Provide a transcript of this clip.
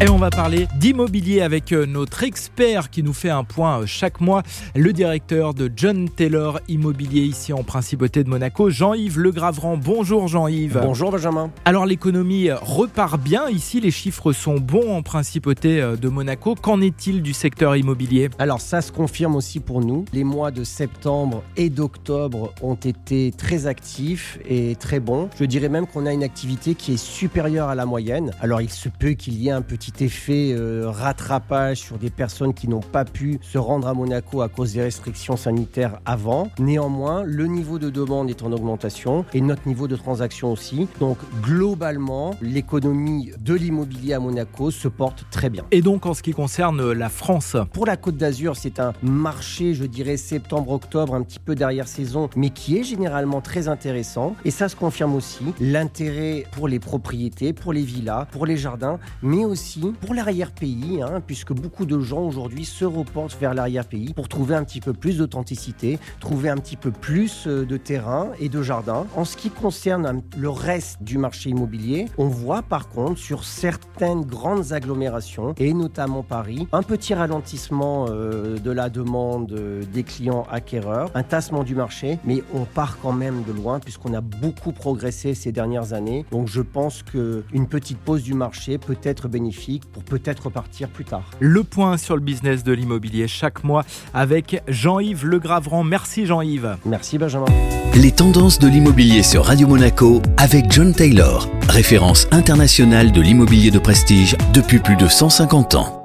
Et on va parler d'immobilier avec euh, notre expert qui nous fait un point euh, chaque mois, le directeur de John Taylor Immobilier ici en Principauté de Monaco, Jean-Yves Legravran. Bonjour Jean-Yves. Bonjour Benjamin. Alors l'économie repart bien ici, les chiffres sont bons en Principauté euh, de Monaco. Qu'en est-il du secteur immobilier? Alors ça se confirme aussi pour nous. Les mois de septembre et d'octobre ont été très actifs et très bons. Je dirais même qu'on a une activité qui est supérieure à la moyenne. Alors il se peut qu'il y ait un petit effet euh, rattrapage sur des personnes qui n'ont pas pu se rendre à Monaco à cause des restrictions sanitaires avant. Néanmoins, le niveau de demande est en augmentation et notre niveau de transaction aussi. Donc globalement, l'économie de l'immobilier à Monaco se porte très bien. Et donc en ce qui concerne la France Pour la Côte d'Azur, c'est un marché, je dirais septembre-octobre, un petit peu derrière saison, mais qui est généralement très intéressant. Et ça se confirme aussi. L'intérêt pour les propriétés, pour les villas, pour les jardins, mais aussi pour l'arrière-pays, hein, puisque beaucoup de gens aujourd'hui se reportent vers l'arrière-pays pour trouver un petit peu plus d'authenticité, trouver un petit peu plus euh, de terrain et de jardin. En ce qui concerne le reste du marché immobilier, on voit par contre sur certaines grandes agglomérations, et notamment Paris, un petit ralentissement euh, de la demande euh, des clients acquéreurs, un tassement du marché, mais on part quand même de loin puisqu'on a beaucoup progressé ces dernières années. Donc je pense qu'une petite pause du marché peut être bénéfique pour peut-être repartir plus tard. Le point sur le business de l'immobilier chaque mois avec Jean-Yves Legravran. Merci Jean-Yves. Merci Benjamin. Les tendances de l'immobilier sur Radio Monaco avec John Taylor, référence internationale de l'immobilier de prestige depuis plus de 150 ans.